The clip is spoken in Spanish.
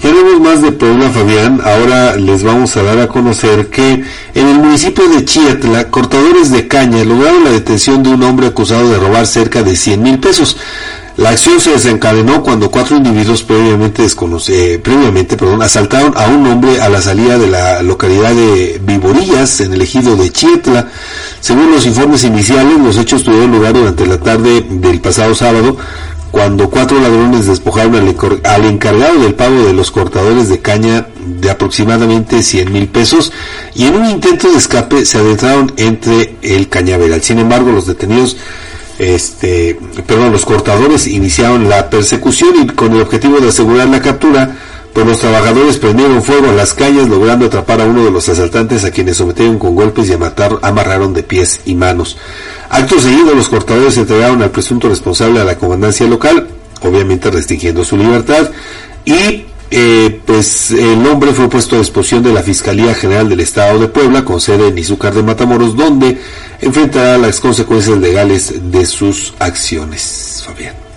tenemos, más de Puebla, Fabián. Ahora les vamos a dar a conocer que en el municipio de Chiatla, cortadores de caña lograron la detención de un hombre acusado de robar cerca de 100 mil pesos. La acción se desencadenó cuando cuatro individuos previamente, desconoce, previamente perdón, asaltaron a un hombre a la salida de la localidad de Viborillas, en el ejido de Chietla. Según los informes iniciales, los hechos tuvieron lugar durante la tarde del pasado sábado, cuando cuatro ladrones despojaron al, encargado del pago de los cortadores de caña de aproximadamente 100 mil pesos y en un intento de escape se adentraron entre el cañaveral. Sin embargo, los detenidos este, perdón, los cortadores iniciaron la persecución y con el objetivo de asegurar la captura, pues los trabajadores prendieron fuego a las calles logrando atrapar a uno de los asaltantes a quienes sometieron con golpes y amarraron de pies y manos. Acto seguido, los cortadores entregaron al presunto responsable a la comandancia local, obviamente restringiendo su libertad, y eh, pues el hombre fue puesto a disposición de la Fiscalía General del Estado de Puebla, con sede en Izúcar de Matamoros, donde enfrentará las consecuencias legales de sus acciones. Fabián.